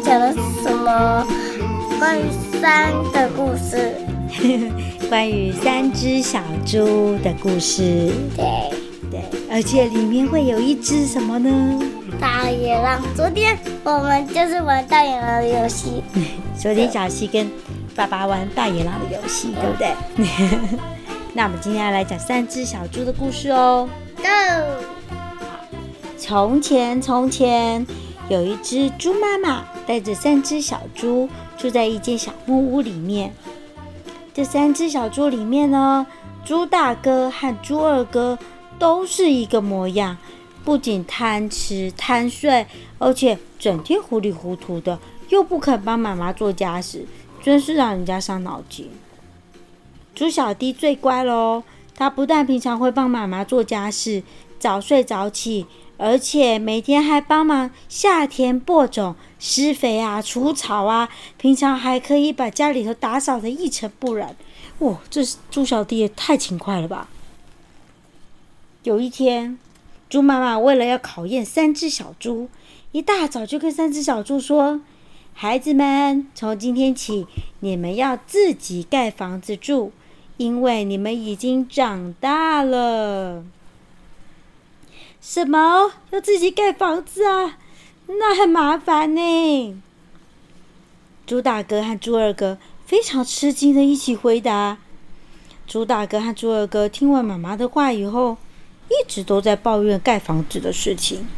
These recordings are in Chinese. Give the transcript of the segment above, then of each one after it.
讲的是什么？关于山的故事。关于三只小猪的故事。对对，而且里面会有一只什么呢？大野狼。昨天我们就是玩大野狼的游戏。昨天小溪跟爸爸玩大野狼的游戏，对不对？那我们今天要来讲三只小猪的故事哦。Go。从前，从前有一只猪妈妈带着三只小猪住在一间小木屋里面。这三只小猪里面呢，猪大哥和猪二哥都是一个模样，不仅贪吃贪睡，而且整天糊里糊涂的，又不肯帮妈妈做家事，真是让人家伤脑筋。猪小弟最乖喽，他不但平常会帮妈妈做家事，早睡早起。而且每天还帮忙下田播种、施肥啊、除草啊，平常还可以把家里头打扫得一尘不染。哇，这猪小弟也太勤快了吧！有一天，猪妈妈为了要考验三只小猪，一大早就跟三只小猪说：“孩子们，从今天起，你们要自己盖房子住，因为你们已经长大了。”什么？要自己盖房子啊？那很麻烦呢。猪大哥和猪二哥非常吃惊的一起回答。猪大哥和猪二哥听完妈妈的话以后，一直都在抱怨盖房子的事情。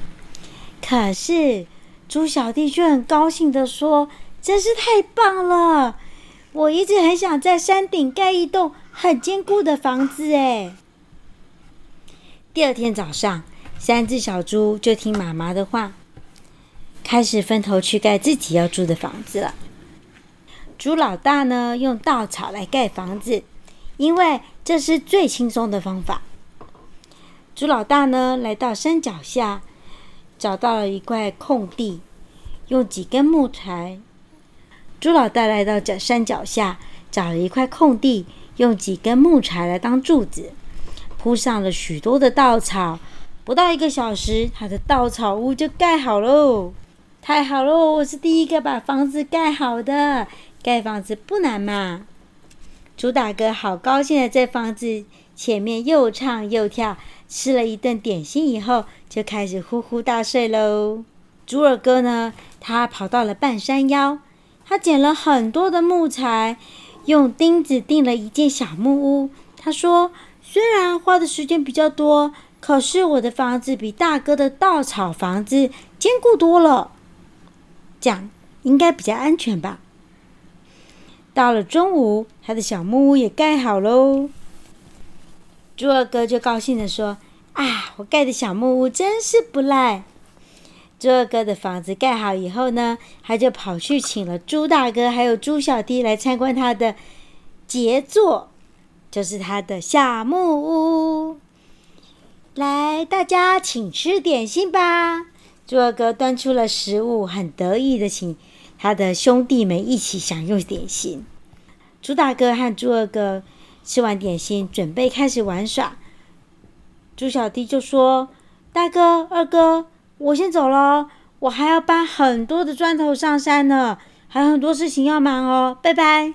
可是猪小弟却很高兴的说：“真是太棒了！我一直很想在山顶盖一栋很坚固的房子。”哎，第二天早上。三只小猪就听妈妈的话，开始分头去盖自己要住的房子了。猪老大呢，用稻草来盖房子，因为这是最轻松的方法。猪老大呢，来到山脚下，找到了一块空地，用几根木材。猪老大来到这山脚下，找了一块空地，用几根木材来当柱子，铺上了许多的稻草。不到一个小时，他的稻草屋就盖好喽！太好喽！我是第一个把房子盖好的。盖房子不难嘛。主打哥好高兴的在房子前面又唱又跳，吃了一顿点心以后，就开始呼呼大睡喽。猪耳哥呢，他跑到了半山腰，他捡了很多的木材，用钉子钉了一间小木屋。他说：“虽然花的时间比较多。”可是我的房子比大哥的稻草房子坚固多了，这样应该比较安全吧。到了中午，他的小木屋也盖好喽。猪二哥就高兴地说：“啊，我盖的小木屋真是不赖。”猪二哥的房子盖好以后呢，他就跑去请了猪大哥还有猪小弟来参观他的杰作，就是他的小木屋。来，大家请吃点心吧。猪二哥端出了食物，很得意的请他的兄弟们一起享用点心。猪大哥和猪二哥吃完点心，准备开始玩耍。猪小弟就说：“大哥、二哥，我先走了，我还要搬很多的砖头上山呢，还有很多事情要忙哦，拜拜。”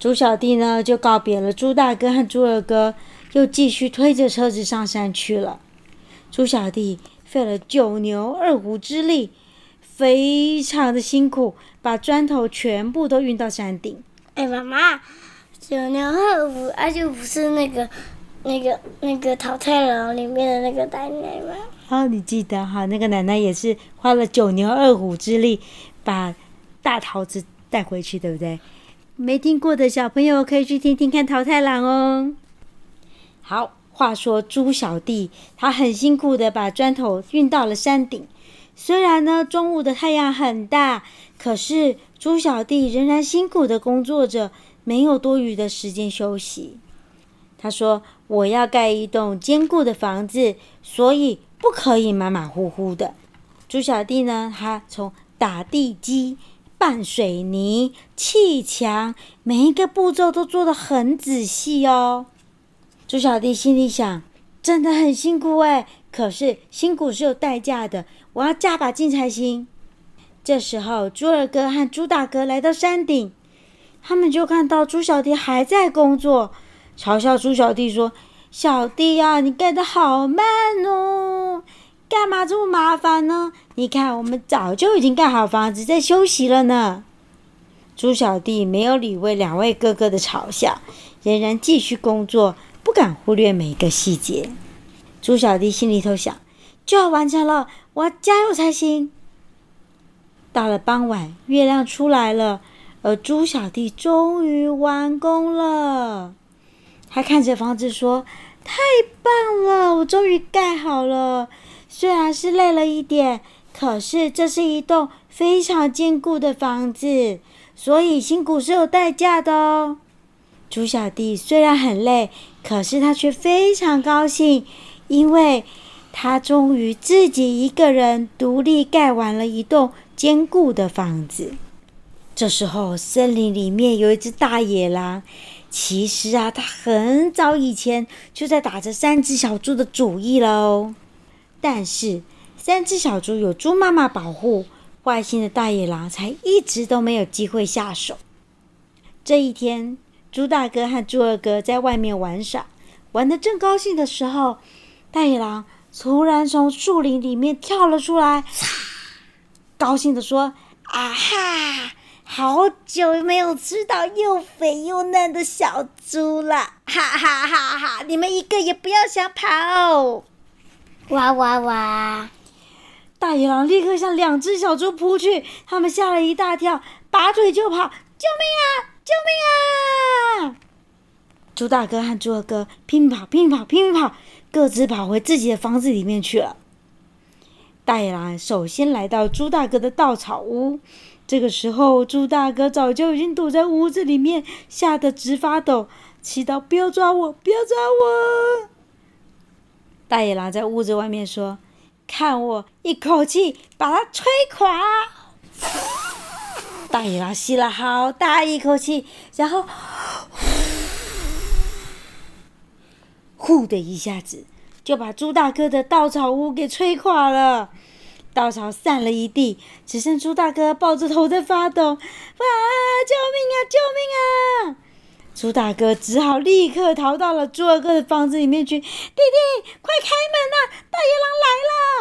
猪小弟呢，就告别了猪大哥和猪二哥。又继续推着车子上山去了。猪小弟费了九牛二虎之力，非常的辛苦，把砖头全部都运到山顶。哎，妈妈，九牛二虎，那、啊、就不是那个、那个、那个桃太郎里面的那个奶奶吗？哦，你记得哈？那个奶奶也是花了九牛二虎之力，把大桃子带回去，对不对？没听过的小朋友可以去听听看淘太郎哦。好，话说猪小弟他很辛苦的把砖头运到了山顶。虽然呢，中午的太阳很大，可是猪小弟仍然辛苦的工作着，没有多余的时间休息。他说：“我要盖一栋坚固的房子，所以不可以马马虎虎的。”猪小弟呢，他从打地基、拌水泥、砌墙，每一个步骤都做得很仔细哦。猪小弟心里想：“真的很辛苦哎，可是辛苦是有代价的，我要加把劲才行。这时候，猪二哥和猪大哥来到山顶，他们就看到猪小弟还在工作，嘲笑猪小弟说：“小弟呀，你盖得好慢哦，干嘛这么麻烦呢？你看，我们早就已经盖好房子，在休息了呢。”猪小弟没有理会两位哥哥的嘲笑，仍然继续工作，不敢忽略每一个细节。猪小弟心里头想：就要完成了，我要加油才行。到了傍晚，月亮出来了，而猪小弟终于完工了。他看着房子说：“太棒了，我终于盖好了。虽然是累了一点，可是这是一栋非常坚固的房子，所以辛苦是有代价的哦。”猪小弟虽然很累，可是他却非常高兴，因为他终于自己一个人独立盖完了一栋。坚固的房子。这时候，森林里面有一只大野狼。其实啊，它很早以前就在打着三只小猪的主意喽。但是，三只小猪有猪妈妈保护，坏心的大野狼才一直都没有机会下手。这一天，猪大哥和猪二哥在外面玩耍，玩得正高兴的时候，大野狼突然从树林里面跳了出来。高兴地说：“啊哈，好久没有吃到又肥又嫩的小猪了！哈哈哈哈！你们一个也不要想跑！”哇哇哇！大野狼立刻向两只小猪扑去，他们吓了一大跳，拔腿就跑：“救命啊！救命啊！”猪大哥和猪二哥拼跑，拼跑，拼跑，各自跑回自己的房子里面去了。大野狼首先来到猪大哥的稻草屋，这个时候，猪大哥早就已经躲在屋子里面，吓得直发抖，祈祷不要抓我，不要抓我。大野狼在屋子外面说：“看我一口气把它吹垮。”大野狼吸了好大一口气，然后 呼的一下子。就把猪大哥的稻草屋给吹垮了，稻草散了一地，只剩猪大哥抱着头在发抖。哇！救命啊！救命啊！猪大哥只好立刻逃到了猪二哥的房子里面去。弟弟，快开门呐！大野狼来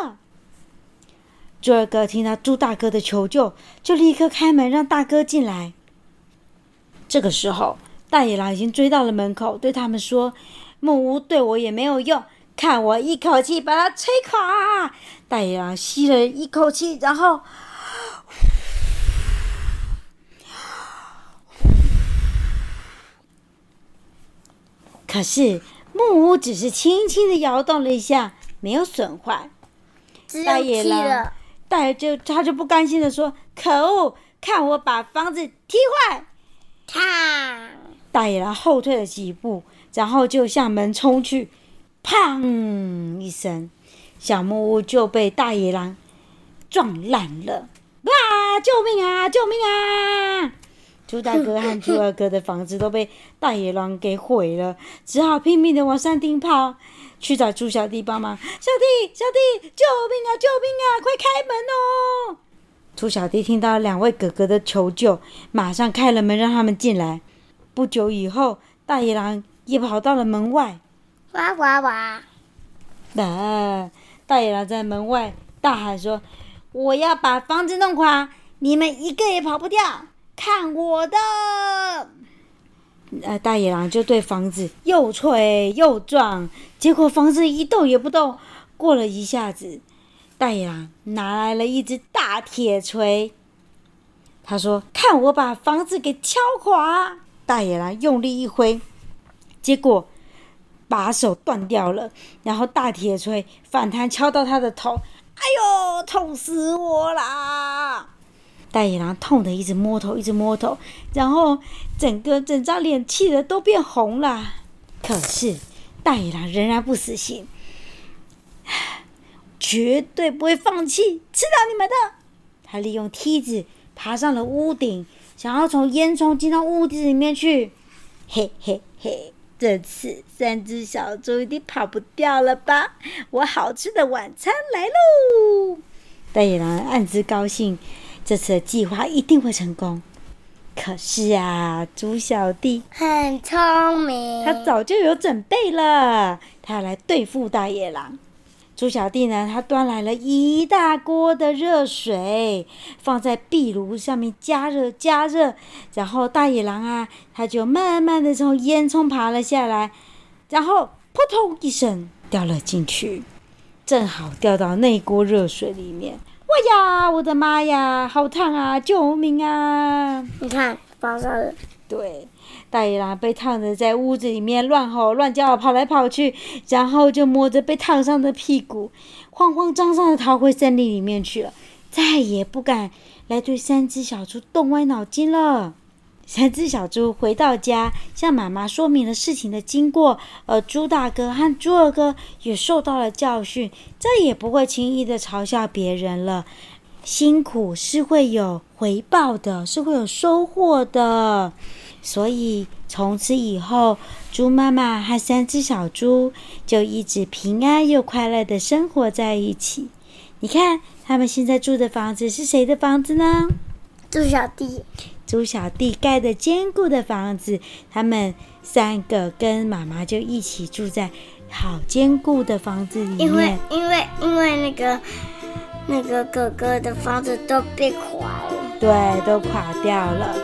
了！猪二哥听到猪大哥的求救，就立刻开门让大哥进来。这个时候，大野狼已经追到了门口，对他们说：“木屋对我也没有用。”看我一口气把它吹垮！大野狼吸了一口气，然后，可是木屋只是轻轻的摇动了一下，没有损坏。大野狼，大野就他就不甘心的说：“可恶！看我把房子踢坏！”啪！大野狼后退了几步，然后就向门冲去。砰一声，小木屋就被大野狼撞烂了！啊！救命啊！救命啊！猪大哥和猪二哥的房子都被大野狼给毁了，只好拼命的往山顶跑，去找猪小弟帮忙。小弟，小弟，救命啊！救命啊！快开门哦！猪小弟听到两位哥哥的求救，马上开了门让他们进来。不久以后，大野狼也跑到了门外。哇哇哇！啊！大野狼在门外大喊说：“我要把房子弄垮，你们一个也跑不掉！看我的！”呃，大野狼就对房子又捶又撞，结果房子一动也不动。过了一下子，大野狼拿来了一只大铁锤，他说：“看我把房子给敲垮！”大野狼用力一挥，结果。把手断掉了，然后大铁锤反弹敲到他的头，哎呦，痛死我啦！大野狼痛得一直摸头，一直摸头，然后整个整张脸气得都变红了。可是大野狼仍然不死心，绝对不会放弃，吃掉你们的！他利用梯子爬上了屋顶，想要从烟囱进到屋子里面去。嘿嘿嘿。这次三只小猪一定跑不掉了吧？我好吃的晚餐来喽！大野狼暗自高兴，这次的计划一定会成功。可是啊，猪小弟很聪明，他早就有准备了，他要来对付大野狼。猪小弟呢，他端来了一大锅的热水，放在壁炉上面加热加热。然后大野狼啊，他就慢慢的从烟囱爬了下来，然后扑通一声掉了进去，正好掉到那锅热水里面。哇呀，我的妈呀，好烫啊！救命啊！你看，发烧了。对。大野狼被烫的在屋子里面乱吼乱叫，跑来跑去，然后就摸着被烫伤的屁股，慌慌张张的逃回森林里面去了，再也不敢来对三只小猪动歪脑筋了。三只小猪回到家，向妈妈说明了事情的经过，而猪大哥和猪二哥也受到了教训，再也不会轻易的嘲笑别人了。辛苦是会有回报的，是会有收获的。所以从此以后，猪妈妈和三只小猪就一直平安又快乐的生活在一起。你看，他们现在住的房子是谁的房子呢？猪小弟。猪小弟盖的坚固的房子，他们三个跟妈妈就一起住在好坚固的房子里面。因为，因为，因为那个那个哥哥的房子都被垮了。对，都垮掉了。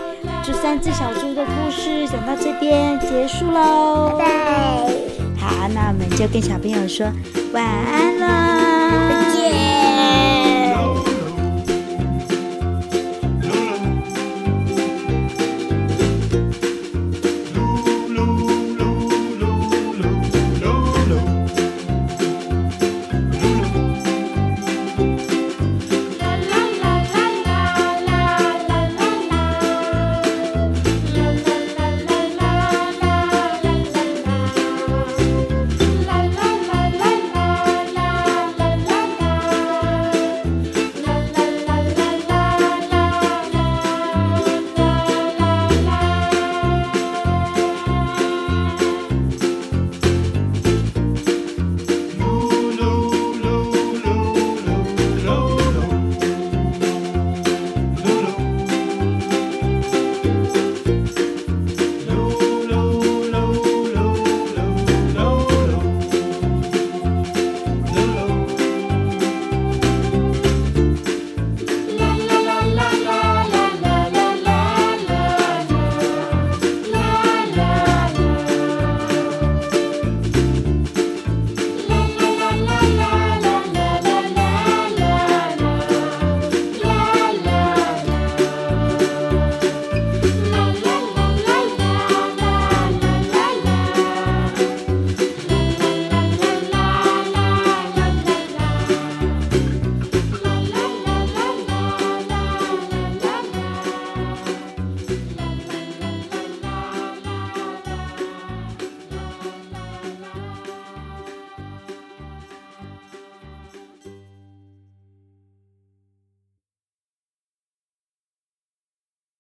这三只小猪的故事讲到这边结束喽。拜拜。好，那我们就跟小朋友说晚安了。